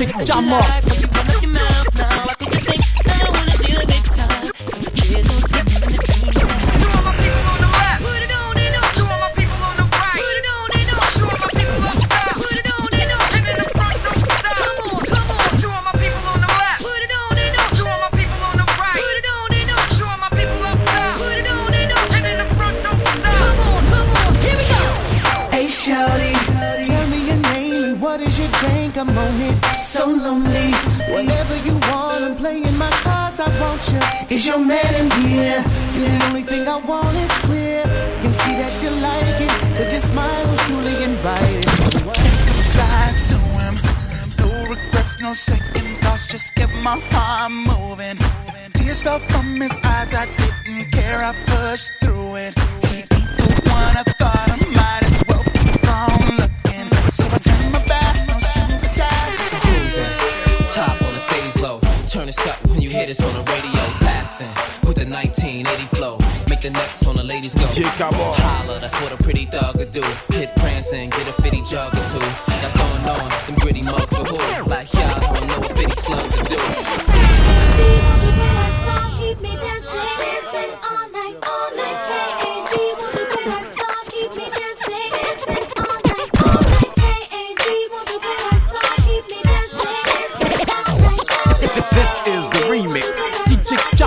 a Jam up. I'm on it, so lonely. Whatever you want, I'm playing my cards. I want you. Is your man in here? You're The only thing I want is clear. I can see that you like it, cause your smile was truly invited. Ride to him. No regrets, no second thoughts, just get my heart moving. Tears fell from his eyes, I didn't care, I pushed through it. He ain't the one I thought I might up when you hear this on the radio. Blasting with the 1980 flow. Make the necks on the ladies go. Holla, that's what a pretty thug could do. Hit prancing, get a fitty jug or two.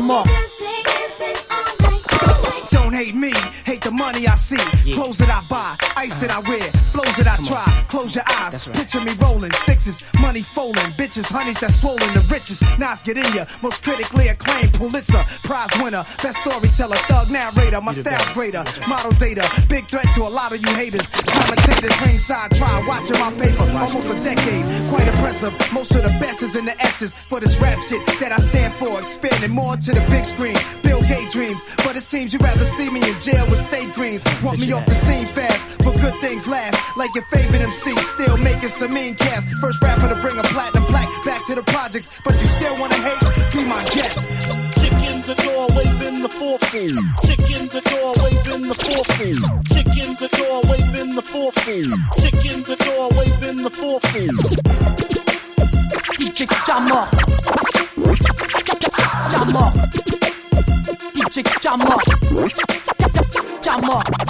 DJ Camor. Dancing, dancing all night, all night. Don't hate me, hate the money I see. Clothes that I buy, ice that I wear, flows that I try. Close your eyes, picture me rolling sixes, money folding, bitches, honeys that swollen the richest. Nas get in ya, most critically acclaimed Pulitzer Prize winner, best storyteller, thug narrator, my style's greater, model data, big threat to a lot of you haters. Commentators ringside, try watching my paper, almost a decade, quite impressive. Most of the best is in the S's for this rap shit that I stand for, expanding more to the big screen. Bill Gates dreams, but it seems you'd rather see me in jail with state greens. Want me off the scene fast, but good things last. Like your favorite MC, still making some mean cash. First rapper to bring a platinum black back to the projects, but you still wanna hate? Be my guest. Kick in the door, waving in the Camor. Camor. DJ. Camor.